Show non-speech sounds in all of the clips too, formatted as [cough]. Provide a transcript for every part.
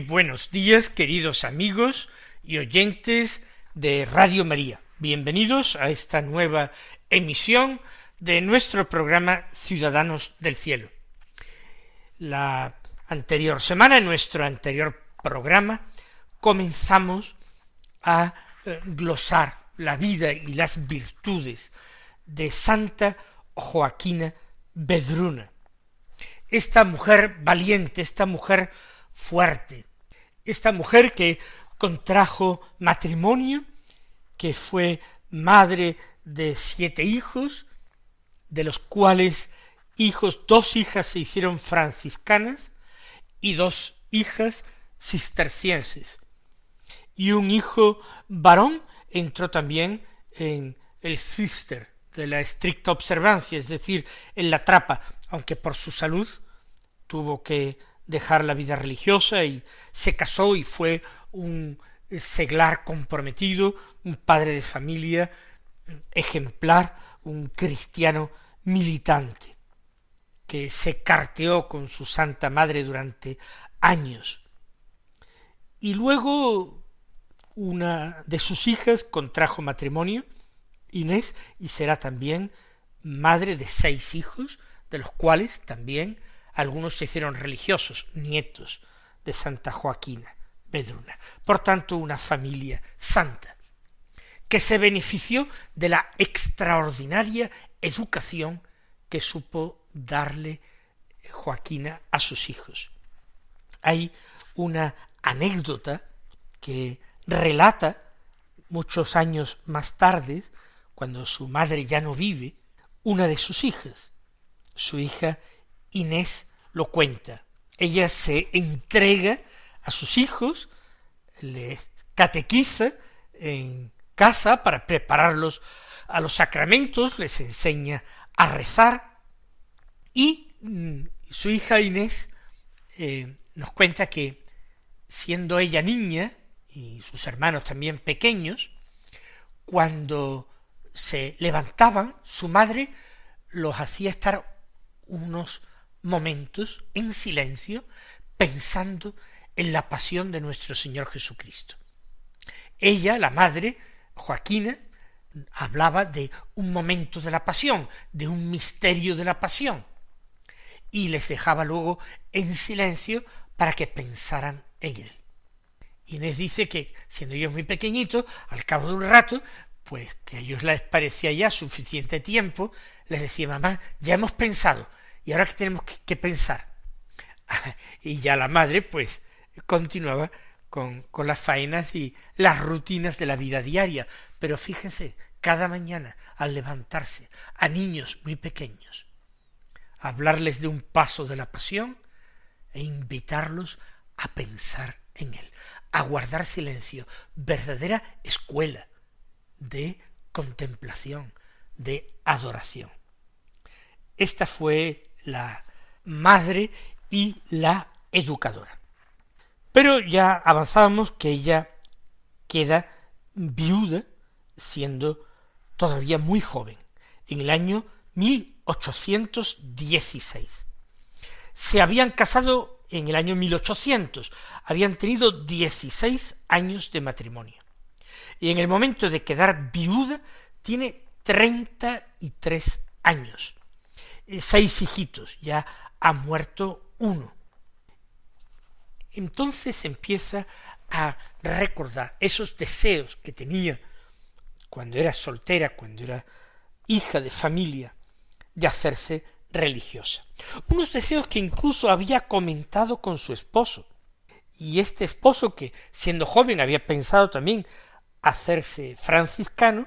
Buenos días, queridos amigos y oyentes de Radio María. Bienvenidos a esta nueva emisión de nuestro programa Ciudadanos del Cielo. La anterior semana, en nuestro anterior programa, comenzamos a eh, glosar la vida y las virtudes de Santa Joaquina Bedruna. Esta mujer valiente, esta mujer fuerte. Esta mujer que contrajo matrimonio, que fue madre de siete hijos, de los cuales hijos, dos hijas se hicieron franciscanas y dos hijas cistercienses. Y un hijo varón entró también en el cister de la estricta observancia, es decir, en la trapa, aunque por su salud tuvo que dejar la vida religiosa y se casó y fue un seglar comprometido, un padre de familia ejemplar, un cristiano militante, que se carteó con su santa madre durante años. Y luego una de sus hijas contrajo matrimonio, Inés, y será también madre de seis hijos, de los cuales también algunos se hicieron religiosos, nietos de Santa Joaquina Bedruna. Por tanto, una familia santa, que se benefició de la extraordinaria educación que supo darle Joaquina a sus hijos. Hay una anécdota que relata muchos años más tarde, cuando su madre ya no vive, una de sus hijas, su hija Inés lo cuenta. Ella se entrega a sus hijos, les catequiza en casa para prepararlos a los sacramentos, les enseña a rezar y mm, su hija Inés eh, nos cuenta que siendo ella niña y sus hermanos también pequeños, cuando se levantaban, su madre los hacía estar unos momentos en silencio pensando en la pasión de nuestro Señor Jesucristo. Ella, la madre, Joaquina, hablaba de un momento de la pasión, de un misterio de la pasión, y les dejaba luego en silencio para que pensaran en él. Inés dice que, siendo ellos muy pequeñitos, al cabo de un rato, pues que a ellos les parecía ya suficiente tiempo, les decía, mamá, ya hemos pensado, ¿Y ahora qué tenemos que, pensar? [laughs] y ya la madre, pues, continuaba con, con las faenas y las rutinas de la vida diaria. Pero fíjense, cada mañana, al levantarse, a niños muy pequeños, hablarles de un paso de la pasión e invitarlos a pensar en él, a guardar silencio, verdadera escuela de contemplación, de adoración. Esta fue la madre y la educadora. Pero ya avanzábamos que ella queda viuda siendo todavía muy joven, en el año 1816. Se habían casado en el año 1800, habían tenido 16 años de matrimonio. Y en el momento de quedar viuda tiene treinta y tres años. Eh, seis hijitos, ya ha muerto uno. Entonces empieza a recordar esos deseos que tenía cuando era soltera, cuando era hija de familia, de hacerse religiosa. Unos deseos que incluso había comentado con su esposo. Y este esposo, que siendo joven había pensado también hacerse franciscano,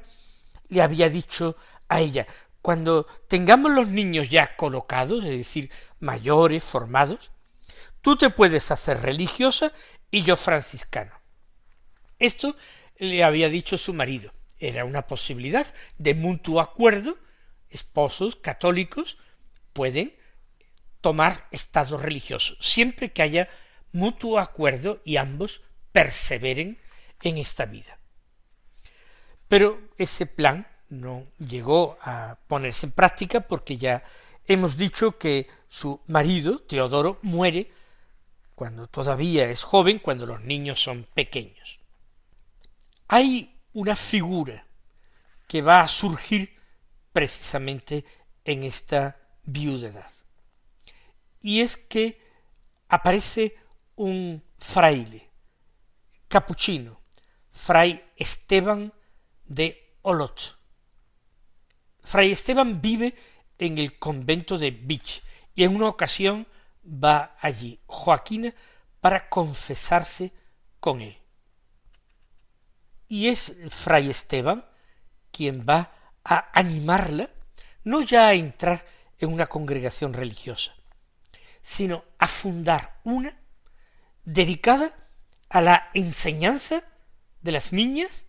le había dicho a ella, cuando tengamos los niños ya colocados, es decir, mayores, formados, tú te puedes hacer religiosa y yo franciscano. Esto le había dicho su marido. Era una posibilidad de mutuo acuerdo. Esposos católicos pueden tomar estado religioso, siempre que haya mutuo acuerdo y ambos perseveren en esta vida. Pero ese plan no llegó a ponerse en práctica porque ya hemos dicho que su marido, Teodoro, muere cuando todavía es joven, cuando los niños son pequeños. Hay una figura que va a surgir precisamente en esta viudedad. Y es que aparece un fraile, capuchino, fray Esteban de Olot. Fray Esteban vive en el convento de Vich y en una ocasión va allí Joaquina para confesarse con él. Y es Fray Esteban quien va a animarla no ya a entrar en una congregación religiosa, sino a fundar una dedicada a la enseñanza de las niñas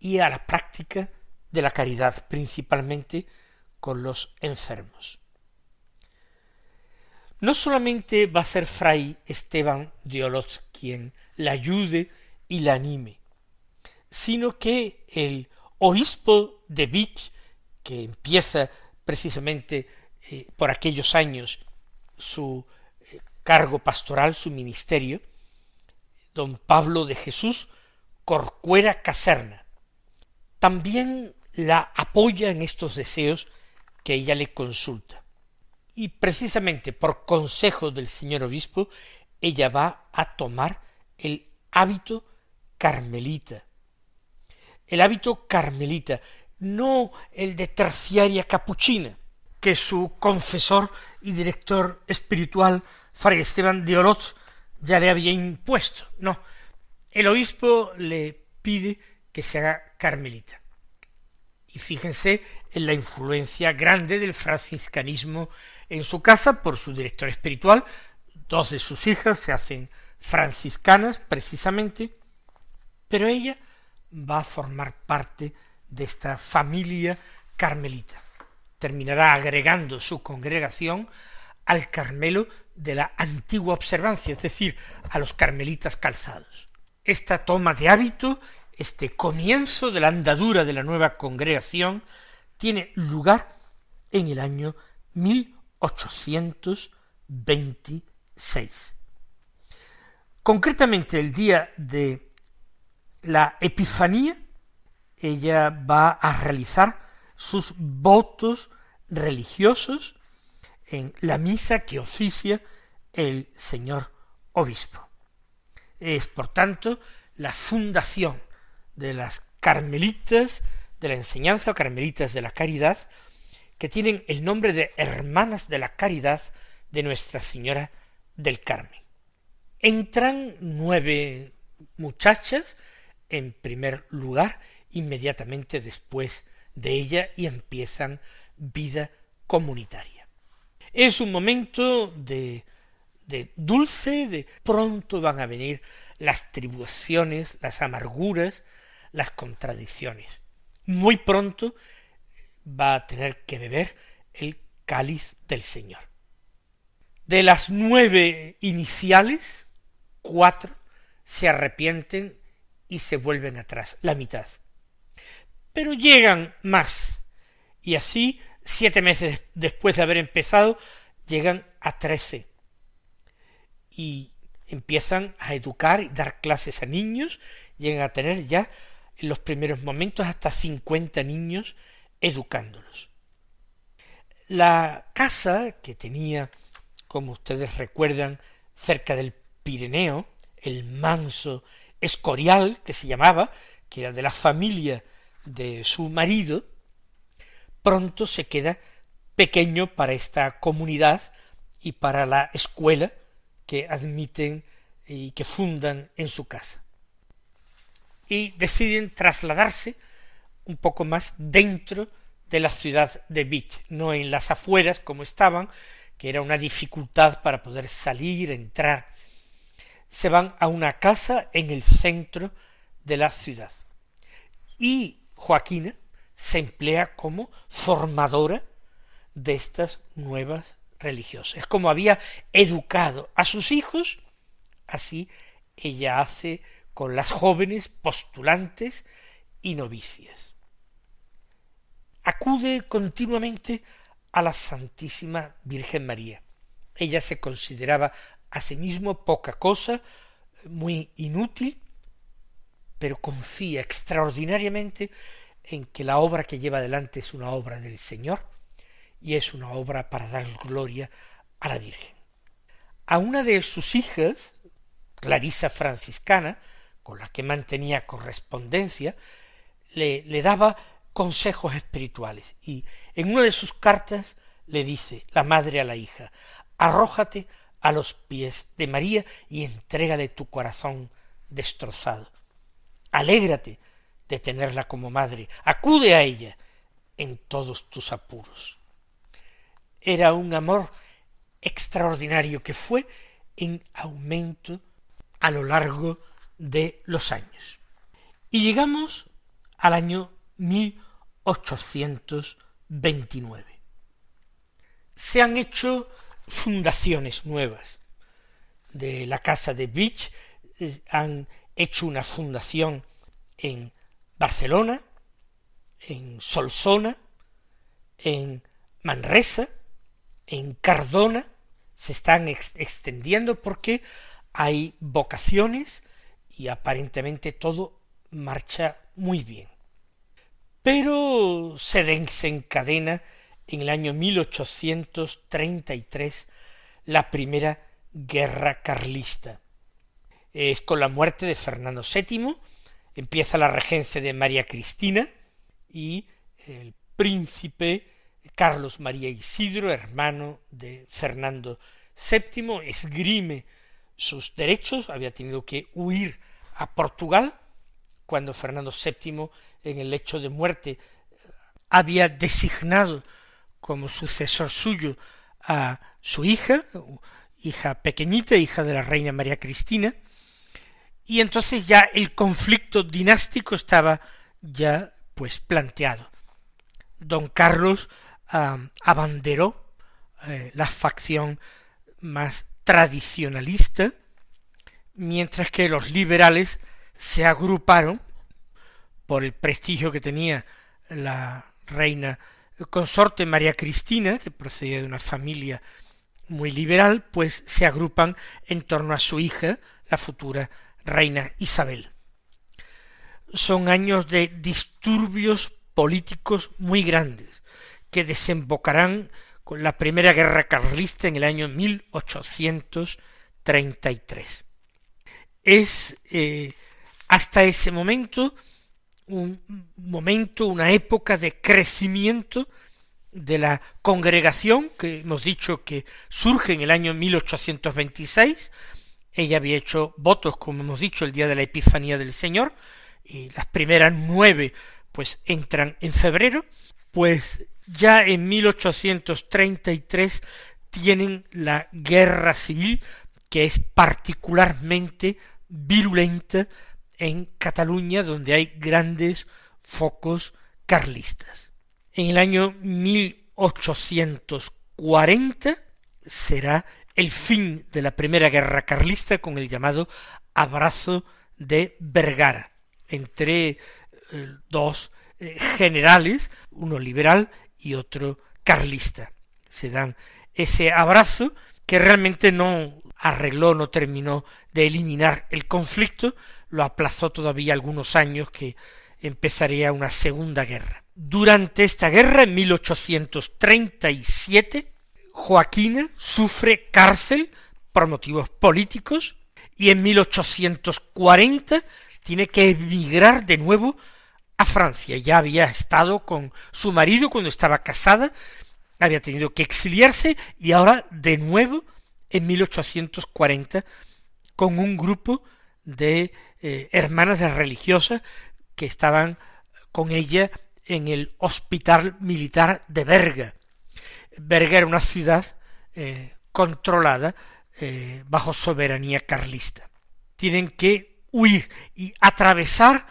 y a la práctica de la caridad, principalmente con los enfermos. No solamente va a ser fray Esteban de Olot quien la ayude y la anime, sino que el obispo de Vich, que empieza precisamente eh, por aquellos años su eh, cargo pastoral, su ministerio, don Pablo de Jesús Corcuera Caserna, también la apoya en estos deseos que ella le consulta. Y precisamente por consejo del señor obispo, ella va a tomar el hábito carmelita. El hábito carmelita, no el de terciaria capuchina, que su confesor y director espiritual, Fray Esteban de Orot, ya le había impuesto. No, el obispo le pide que se haga carmelita. Y fíjense en la influencia grande del franciscanismo en su casa por su director espiritual. Dos de sus hijas se hacen franciscanas precisamente, pero ella va a formar parte de esta familia carmelita. Terminará agregando su congregación al Carmelo de la antigua observancia, es decir, a los carmelitas calzados. Esta toma de hábito este comienzo de la andadura de la nueva congregación tiene lugar en el año 1826. Concretamente el día de la Epifanía, ella va a realizar sus votos religiosos en la misa que oficia el señor obispo. Es, por tanto, la fundación de las carmelitas de la enseñanza carmelitas de la caridad, que tienen el nombre de Hermanas de la Caridad de Nuestra Señora del Carmen. Entran nueve muchachas en primer lugar, inmediatamente después de ella, y empiezan vida comunitaria. Es un momento de, de dulce, de pronto van a venir las tribulaciones, las amarguras, las contradicciones. Muy pronto va a tener que beber el cáliz del Señor. De las nueve iniciales, cuatro se arrepienten y se vuelven atrás, la mitad. Pero llegan más, y así, siete meses después de haber empezado, llegan a trece. Y empiezan a educar y dar clases a niños, llegan a tener ya en los primeros momentos hasta cincuenta niños educándolos. La casa que tenía, como ustedes recuerdan, cerca del Pirineo, el manso Escorial, que se llamaba, que era de la familia de su marido, pronto se queda pequeño para esta comunidad y para la escuela que admiten y que fundan en su casa y deciden trasladarse un poco más dentro de la ciudad de Vich, no en las afueras como estaban, que era una dificultad para poder salir, entrar. Se van a una casa en el centro de la ciudad. Y Joaquina se emplea como formadora de estas nuevas religiosas. Es como había educado a sus hijos, así ella hace con las jóvenes postulantes y novicias. Acude continuamente a la Santísima Virgen María. Ella se consideraba a sí mismo poca cosa, muy inútil, pero confía extraordinariamente en que la obra que lleva adelante es una obra del Señor y es una obra para dar gloria a la Virgen. A una de sus hijas, Clarisa franciscana, la que mantenía correspondencia, le, le daba consejos espirituales y en una de sus cartas le dice la madre a la hija, arrójate a los pies de María y entrégale tu corazón destrozado. Alégrate de tenerla como madre, acude a ella en todos tus apuros. Era un amor extraordinario que fue en aumento a lo largo de los años. Y llegamos al año 1829. Se han hecho fundaciones nuevas. De la casa de Beach eh, han hecho una fundación en Barcelona, en Solsona, en Manresa, en Cardona, se están extendiendo porque hay vocaciones y aparentemente todo marcha muy bien. Pero se desencadena en el año 1833 la primera guerra carlista. Es con la muerte de Fernando VII, empieza la regencia de María Cristina y el príncipe Carlos María Isidro, hermano de Fernando VII, esgrime sus derechos, había tenido que huir a Portugal cuando Fernando VII en el lecho de muerte había designado como sucesor suyo a su hija, hija pequeñita, hija de la reina María Cristina, y entonces ya el conflicto dinástico estaba ya pues planteado. Don Carlos abanderó eh, la facción más tradicionalista, mientras que los liberales se agruparon por el prestigio que tenía la reina consorte María Cristina, que procedía de una familia muy liberal, pues se agrupan en torno a su hija, la futura reina Isabel. Son años de disturbios políticos muy grandes, que desembocarán con la primera guerra carlista en el año 1833. Es eh, hasta ese momento un momento, una época de crecimiento de la congregación que hemos dicho que surge en el año 1826 ella había hecho votos, como hemos dicho, el día de la Epifanía del Señor, y las primeras nueve pues entran en febrero, pues ya en 1833 tienen la guerra civil que es particularmente virulenta en Cataluña, donde hay grandes focos carlistas. En el año 1840 será el fin de la primera guerra carlista con el llamado abrazo de Vergara entre eh, dos eh, generales, uno liberal y otro carlista. Se dan ese abrazo que realmente no arregló, no terminó de eliminar el conflicto, lo aplazó todavía algunos años que empezaría una segunda guerra. Durante esta guerra, en 1837, Joaquina sufre cárcel por motivos políticos y en 1840 tiene que emigrar de nuevo a Francia. Ya había estado con su marido cuando estaba casada, había tenido que exiliarse y ahora de nuevo en 1840 con un grupo de eh, hermanas de religiosas que estaban con ella en el hospital militar de Berga. Berga era una ciudad eh, controlada eh, bajo soberanía carlista. Tienen que huir y atravesar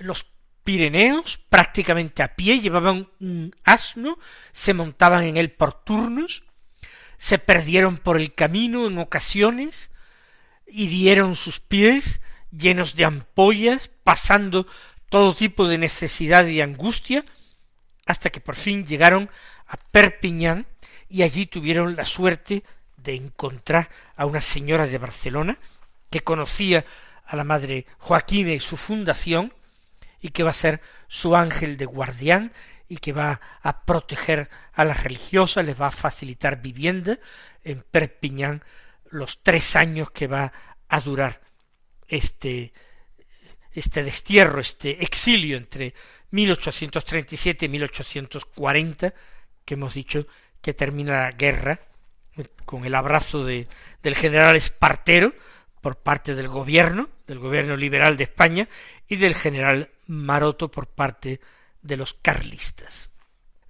los Pirineos prácticamente a pie, llevaban un asno, se montaban en él por turnos, se perdieron por el camino en ocasiones, y dieron sus pies llenos de ampollas, pasando todo tipo de necesidad y angustia, hasta que por fin llegaron a Perpiñán y allí tuvieron la suerte de encontrar a una señora de Barcelona que conocía a la madre Joaquina y su fundación y que va a ser su ángel de guardián y que va a proteger a las religiosas, les va a facilitar vivienda en Perpiñán los tres años que va a durar este este destierro, este exilio entre 1837 y 1840, que hemos dicho que termina la guerra con el abrazo de, del general Espartero por parte del gobierno, del gobierno liberal de España, y del general Maroto por parte de los carlistas.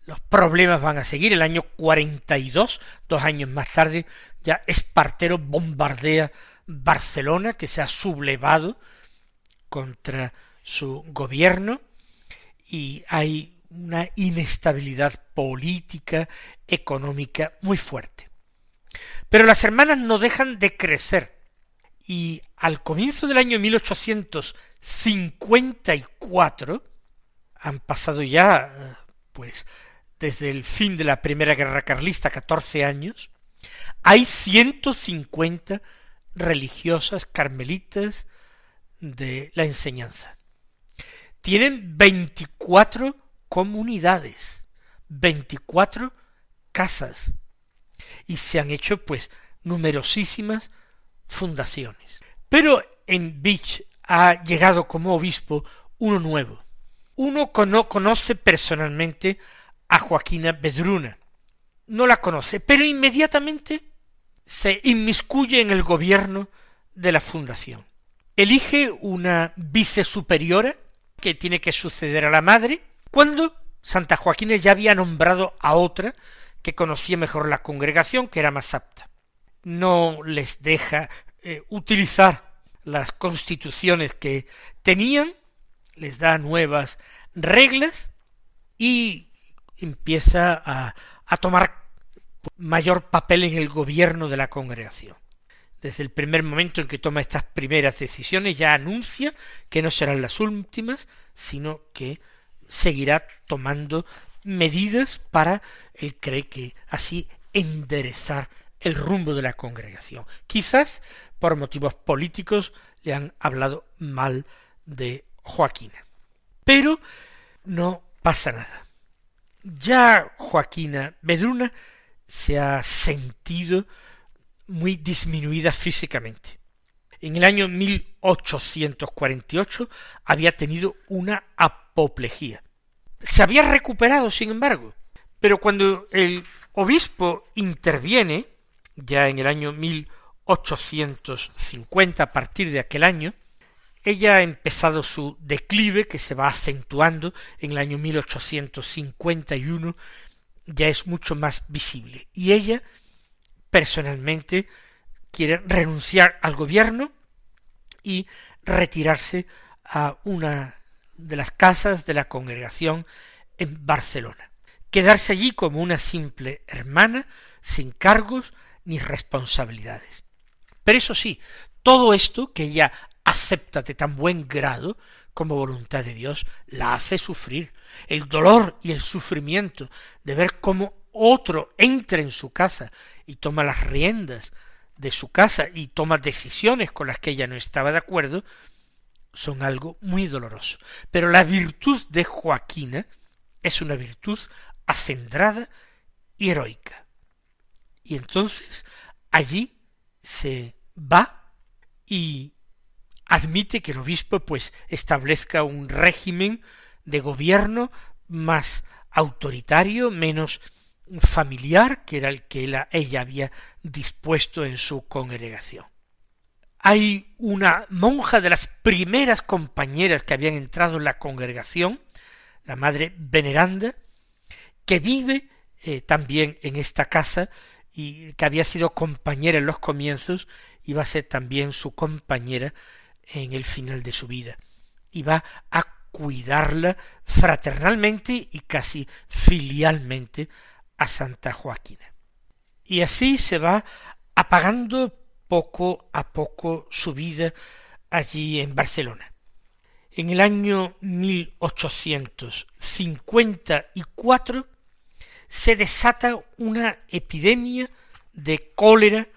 Los problemas van a seguir. El año 42, dos años más tarde, ya Espartero bombardea Barcelona, que se ha sublevado contra su gobierno, y hay una inestabilidad política, económica muy fuerte. Pero las hermanas no dejan de crecer, y al comienzo del año 1854, han pasado ya, pues, desde el fin de la Primera Guerra Carlista, catorce años, hay ciento cincuenta religiosas carmelitas de la enseñanza. Tienen veinticuatro comunidades, veinticuatro casas, y se han hecho pues numerosísimas fundaciones. Pero en Beach ha llegado como obispo uno nuevo. Uno no conoce personalmente a Joaquina Bedruna. No la conoce, pero inmediatamente se inmiscuye en el gobierno de la fundación. Elige una vicesuperiora que tiene que suceder a la madre, cuando Santa Joaquina ya había nombrado a otra que conocía mejor la congregación, que era más apta. No les deja eh, utilizar las constituciones que tenían, les da nuevas reglas y empieza a, a tomar mayor papel en el gobierno de la congregación. Desde el primer momento en que toma estas primeras decisiones ya anuncia que no serán las últimas, sino que seguirá tomando medidas para, él cree que así enderezar el rumbo de la congregación. Quizás por motivos políticos le han hablado mal de Joaquina. Pero no pasa nada. Ya Joaquina Bedruna se ha sentido muy disminuida físicamente. En el año 1848 había tenido una apoplejía. Se había recuperado, sin embargo, pero cuando el obispo interviene, ya en el año 1850, a partir de aquel año, ella ha empezado su declive, que se va acentuando en el año 1851 ya es mucho más visible. Y ella, personalmente, quiere renunciar al gobierno y retirarse a una de las casas de la congregación en Barcelona. Quedarse allí como una simple hermana, sin cargos ni responsabilidades. Pero eso sí, todo esto que ella acepta de tan buen grado como voluntad de Dios, la hace sufrir. El dolor y el sufrimiento de ver cómo otro entra en su casa y toma las riendas de su casa y toma decisiones con las que ella no estaba de acuerdo, son algo muy doloroso. Pero la virtud de Joaquina es una virtud acendrada y heroica. Y entonces allí se va y admite que el obispo pues establezca un régimen de gobierno más autoritario, menos familiar, que era el que ella había dispuesto en su congregación. hay una monja de las primeras compañeras que habían entrado en la congregación, la madre veneranda, que vive eh, también en esta casa y que había sido compañera en los comienzos va a ser también su compañera en el final de su vida y va a cuidarla fraternalmente y casi filialmente a Santa Joaquina. Y así se va apagando poco a poco su vida allí en Barcelona. En el año 1854 se desata una epidemia de cólera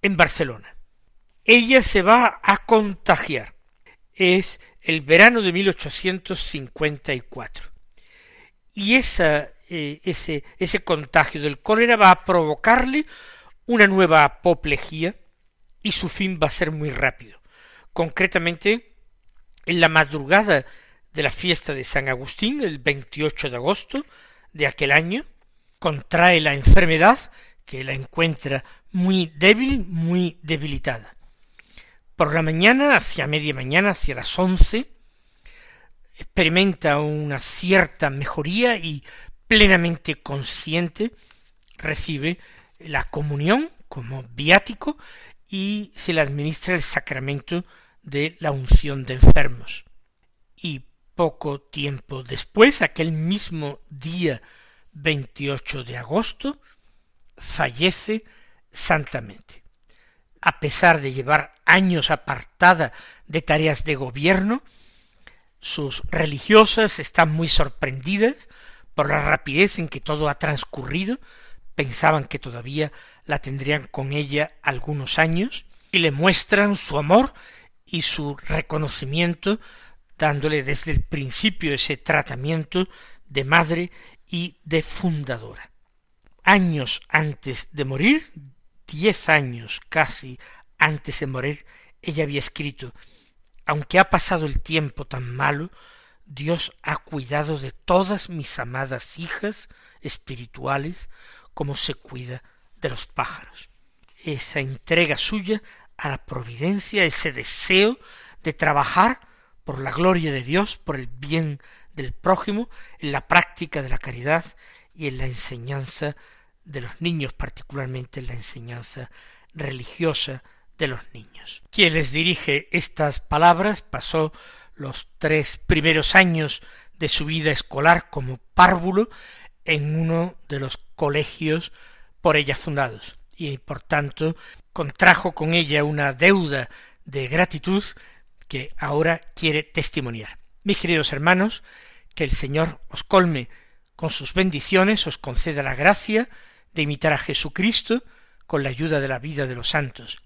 en Barcelona. Ella se va a contagiar. Es el verano de 1854. Y esa, eh, ese, ese contagio del cólera va a provocarle una nueva apoplejía y su fin va a ser muy rápido. Concretamente, en la madrugada de la fiesta de San Agustín, el 28 de agosto de aquel año, contrae la enfermedad que la encuentra muy débil, muy debilitada. Por la mañana, hacia media mañana, hacia las once, experimenta una cierta mejoría y plenamente consciente recibe la comunión como viático y se le administra el sacramento de la unción de enfermos. Y poco tiempo después, aquel mismo día 28 de agosto, fallece santamente. A pesar de llevar años apartada de tareas de gobierno, sus religiosas están muy sorprendidas por la rapidez en que todo ha transcurrido, pensaban que todavía la tendrían con ella algunos años, y le muestran su amor y su reconocimiento, dándole desde el principio ese tratamiento de madre y de fundadora. Años antes de morir, diez años casi antes de morir, ella había escrito Aunque ha pasado el tiempo tan malo, Dios ha cuidado de todas mis amadas hijas espirituales como se cuida de los pájaros. Esa entrega suya a la providencia, ese deseo de trabajar por la gloria de Dios, por el bien del prójimo, en la práctica de la caridad y en la enseñanza de los niños, particularmente en la enseñanza religiosa de los niños. Quien les dirige estas palabras pasó los tres primeros años de su vida escolar como párvulo en uno de los colegios por ella fundados y por tanto contrajo con ella una deuda de gratitud que ahora quiere testimoniar. Mis queridos hermanos, que el Señor os colme con sus bendiciones, os conceda la gracia de imitar a Jesucristo con la ayuda de la vida de los santos.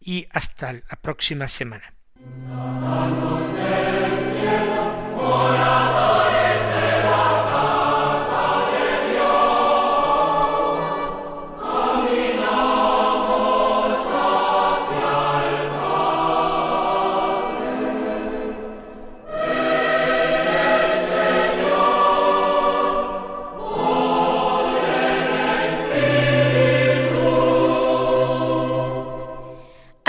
Y hasta la próxima semana.